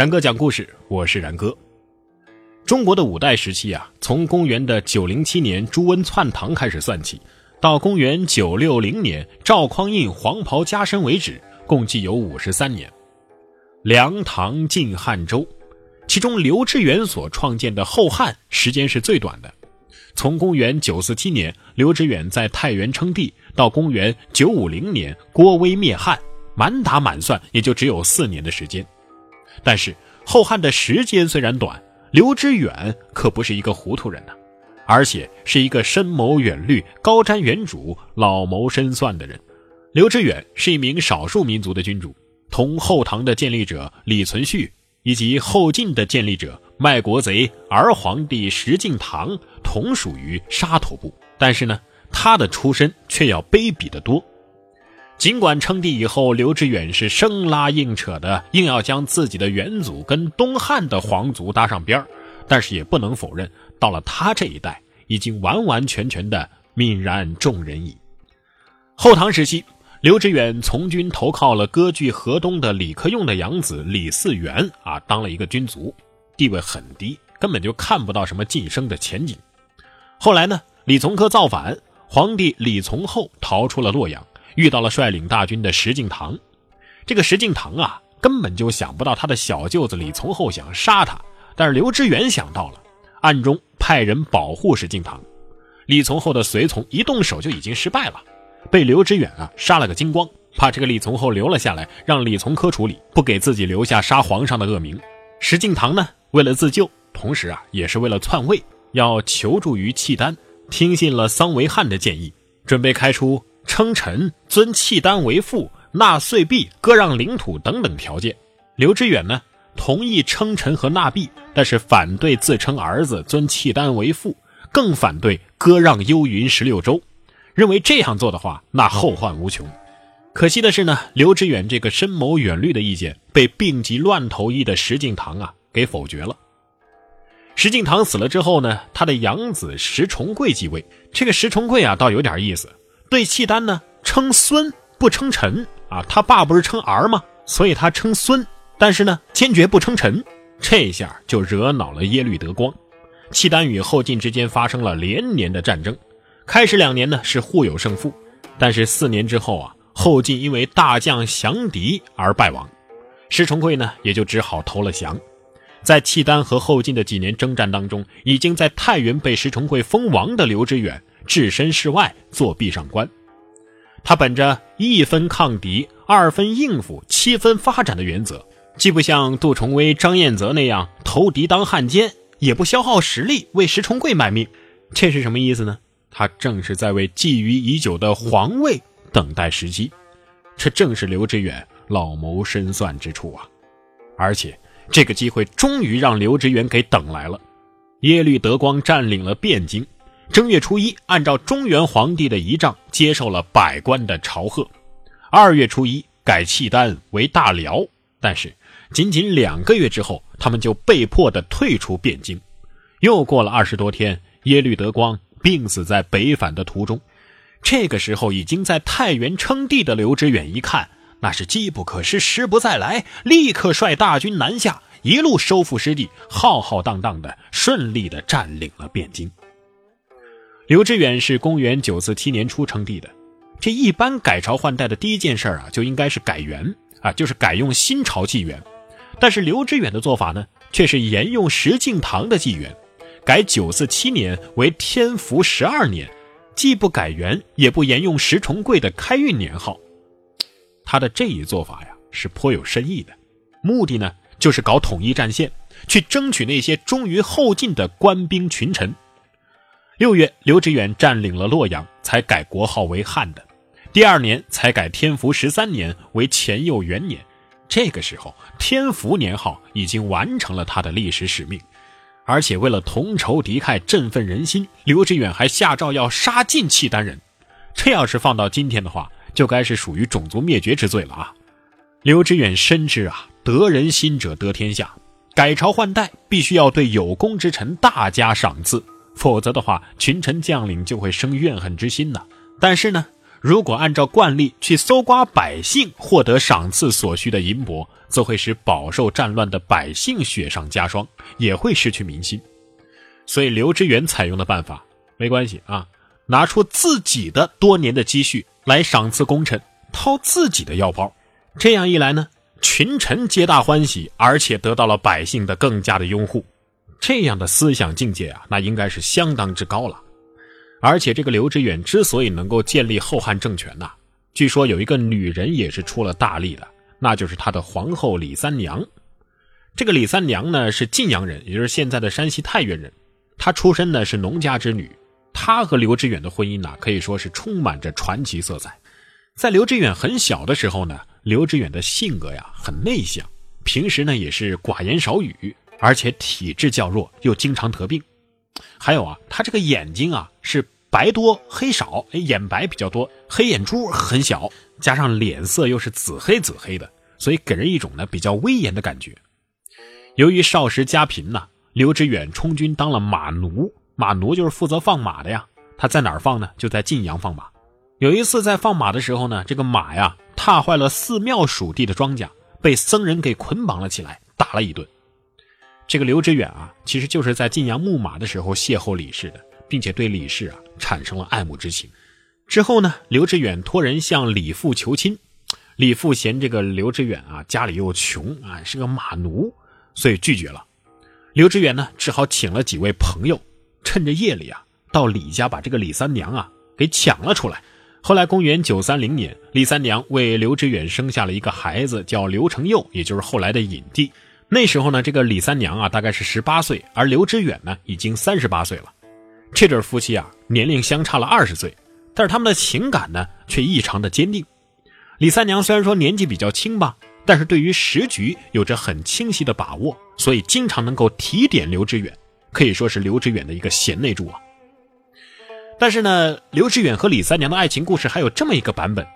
然哥讲故事，我是然哥。中国的五代时期啊，从公元的九零七年朱温篡唐开始算起，到公元九六零年赵匡胤黄袍加身为止，共计有五十三年。梁、唐、晋、汉、周，其中刘知远所创建的后汉时间是最短的，从公元九四七年刘知远在太原称帝，到公元九五零年郭威灭汉，满打满算也就只有四年的时间。但是后汉的时间虽然短，刘知远可不是一个糊涂人呐，而且是一个深谋远虑、高瞻远瞩、老谋深算的人。刘知远是一名少数民族的君主，同后唐的建立者李存勖以及后晋的建立者卖国贼儿皇帝石敬瑭同属于沙陀部，但是呢，他的出身却要卑鄙得多。尽管称帝以后，刘知远是生拉硬扯的，硬要将自己的元祖跟东汉的皇族搭上边儿但是也不能否认，到了他这一代，已经完完全全的泯然众人矣。后唐时期，刘知远从军投靠了割据河东的李克用的养子李嗣源啊，当了一个军卒，地位很低，根本就看不到什么晋升的前景。后来呢，李从珂造反，皇帝李从厚逃出了洛阳。遇到了率领大军的石敬瑭，这个石敬瑭啊，根本就想不到他的小舅子李从厚想杀他，但是刘知远想到了，暗中派人保护石敬瑭。李从厚的随从一动手就已经失败了，被刘知远啊杀了个精光，怕这个李从厚留了下来，让李从珂处理，不给自己留下杀皇上的恶名。石敬瑭呢，为了自救，同时啊，也是为了篡位，要求助于契丹，听信了桑维汉的建议，准备开出。称臣、尊契丹为父、纳岁币、割让领土等等条件，刘知远呢同意称臣和纳币，但是反对自称儿子尊契丹为父，更反对割让幽云十六州，认为这样做的话，那后患无穷。可惜的是呢，刘知远这个深谋远虑的意见被病急乱投医的石敬瑭啊给否决了。石敬瑭死了之后呢，他的养子石重贵继位。这个石重贵啊，倒有点意思。对契丹呢称孙不称臣啊，他爸不是称儿吗？所以他称孙，但是呢坚决不称臣，这下就惹恼了耶律德光。契丹与后晋之间发生了连年的战争，开始两年呢是互有胜负，但是四年之后啊，后晋因为大将降敌而败亡，石重贵呢也就只好投了降。在契丹和后晋的几年征战当中，已经在太原被石重贵封王的刘知远。置身事外做壁上观，他本着一分抗敌、二分应付、七分发展的原则，既不像杜重威、张彦泽那样投敌当汉奸，也不消耗实力为石重贵卖命。这是什么意思呢？他正是在为觊觎已久的皇位等待时机。这正是刘知远老谋深算之处啊！而且这个机会终于让刘知远给等来了。耶律德光占领了汴京。正月初一，按照中原皇帝的仪仗，接受了百官的朝贺。二月初一，改契丹为大辽。但是，仅仅两个月之后，他们就被迫的退出汴京。又过了二十多天，耶律德光病死在北返的途中。这个时候，已经在太原称帝的刘知远一看，那是机不可失，时不再来，立刻率大军南下，一路收复失地，浩浩荡荡的顺利的占领了汴京。刘知远是公元九四七年初称帝的，这一般改朝换代的第一件事啊，就应该是改元啊，就是改用新朝纪元。但是刘知远的做法呢，却是沿用石敬瑭的纪元，改九四七年为天福十二年，既不改元，也不沿用石重贵的开运年号。他的这一做法呀，是颇有深意的，目的呢，就是搞统一战线，去争取那些忠于后晋的官兵群臣。六月，刘知远占领了洛阳，才改国号为汉的。第二年才改天福十三年为乾佑元年。这个时候，天福年号已经完成了他的历史使命。而且，为了同仇敌忾、振奋人心，刘知远还下诏要杀尽契丹人。这要是放到今天的话，就该是属于种族灭绝之罪了啊！刘知远深知啊，得人心者得天下，改朝换代必须要对有功之臣大加赏赐。否则的话，群臣将领就会生怨恨之心呢。但是呢，如果按照惯例去搜刮百姓获得赏赐所需的银帛，则会使饱受战乱的百姓雪上加霜，也会失去民心。所以刘知远采用的办法没关系啊，拿出自己的多年的积蓄来赏赐功臣，掏自己的腰包。这样一来呢，群臣皆大欢喜，而且得到了百姓的更加的拥护。这样的思想境界啊，那应该是相当之高了。而且这个刘知远之所以能够建立后汉政权呐，据说有一个女人也是出了大力的，那就是他的皇后李三娘。这个李三娘呢是晋阳人，也就是现在的山西太原人。她出身呢是农家之女，她和刘知远的婚姻呢可以说是充满着传奇色彩。在刘知远很小的时候呢，刘知远的性格呀很内向，平时呢也是寡言少语，而且体质较弱，又经常得病。还有啊，他这个眼睛啊是白多黑少，眼白比较多，黑眼珠很小，加上脸色又是紫黑紫黑的，所以给人一种呢比较威严的感觉。由于少时家贫呐，刘知远充军当了马奴，马奴就是负责放马的呀。他在哪儿放呢？就在晋阳放马。有一次在放马的时候呢，这个马呀踏坏了寺庙属地的庄稼，被僧人给捆绑了起来，打了一顿。这个刘知远啊，其实就是在晋阳牧马的时候邂逅李氏的，并且对李氏啊产生了爱慕之情。之后呢，刘知远托人向李父求亲，李父嫌这个刘知远啊家里又穷啊，是个马奴，所以拒绝了。刘知远呢，只好请了几位朋友，趁着夜里啊，到李家把这个李三娘啊给抢了出来。后来，公元九三零年，李三娘为刘知远生下了一个孩子，叫刘承佑，也就是后来的尹帝。那时候呢，这个李三娘啊，大概是十八岁，而刘知远呢，已经三十八岁了。这对夫妻啊，年龄相差了二十岁，但是他们的情感呢，却异常的坚定。李三娘虽然说年纪比较轻吧，但是对于时局有着很清晰的把握，所以经常能够提点刘知远，可以说是刘知远的一个贤内助啊。但是呢，刘知远和李三娘的爱情故事还有这么一个版本。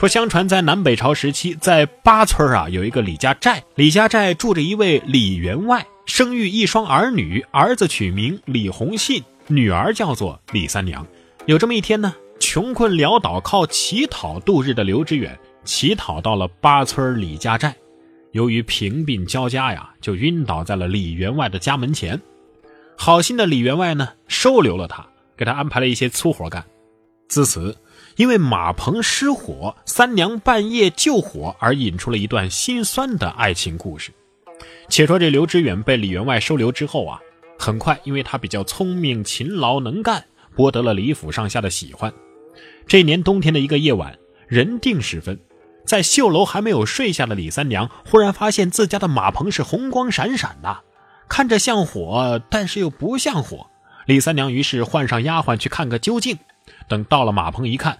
说，相传在南北朝时期，在八村啊有一个李家寨，李家寨住着一位李员外，生育一双儿女，儿子取名李洪信，女儿叫做李三娘。有这么一天呢，穷困潦倒靠乞讨度日的刘知远，乞讨到了八村李家寨，由于贫病交加呀，就晕倒在了李员外的家门前。好心的李员外呢，收留了他，给他安排了一些粗活干。自此。因为马棚失火，三娘半夜救火而引出了一段心酸的爱情故事。且说这刘知远被李员外收留之后啊，很快因为他比较聪明、勤劳、能干，博得了李府上下的喜欢。这年冬天的一个夜晚，人定时分，在绣楼还没有睡下的李三娘，忽然发现自家的马棚是红光闪闪的，看着像火，但是又不像火。李三娘于是唤上丫鬟去看个究竟。等到了马棚一看。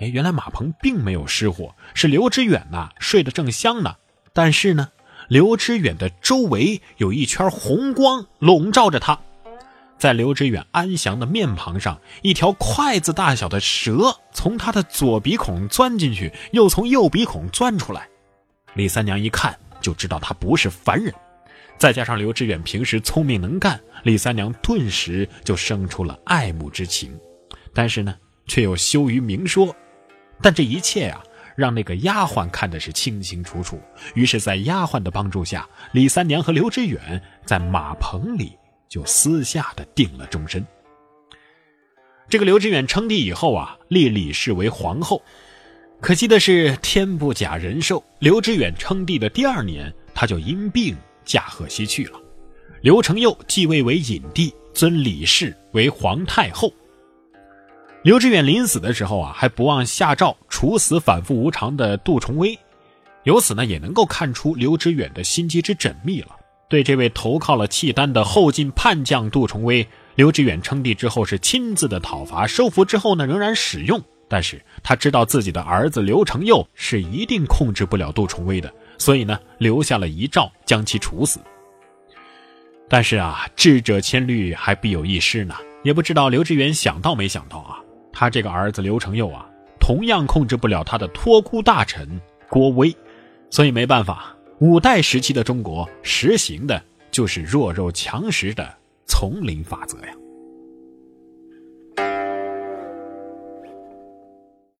哎，原来马棚并没有失火，是刘知远呐睡得正香呢。但是呢，刘知远的周围有一圈红光笼罩着他，在刘知远安详的面庞上，一条筷子大小的蛇从他的左鼻孔钻进去，又从右鼻孔钻出来。李三娘一看就知道他不是凡人，再加上刘知远平时聪明能干，李三娘顿时就生出了爱慕之情，但是呢，却又羞于明说。但这一切啊，让那个丫鬟看的是清清楚楚。于是，在丫鬟的帮助下，李三娘和刘知远在马棚里就私下的定了终身。这个刘知远称帝以后啊，立李氏为皇后。可惜的是，天不假人寿。刘知远称帝的第二年，他就因病驾鹤西去了。刘承佑继位为隐帝，尊李氏为皇太后。刘知远临死的时候啊，还不忘下诏处死反复无常的杜重威，由此呢，也能够看出刘知远的心机之缜密了。对这位投靠了契丹的后晋叛将杜重威，刘知远称帝之后是亲自的讨伐收服之后呢，仍然使用。但是他知道自己的儿子刘承佑是一定控制不了杜重威的，所以呢，留下了遗诏将其处死。但是啊，智者千虑，还必有一失呢。也不知道刘知远想到没想到啊。他这个儿子刘承佑啊，同样控制不了他的托孤大臣郭威，所以没办法，五代时期的中国实行的就是弱肉强食的丛林法则呀。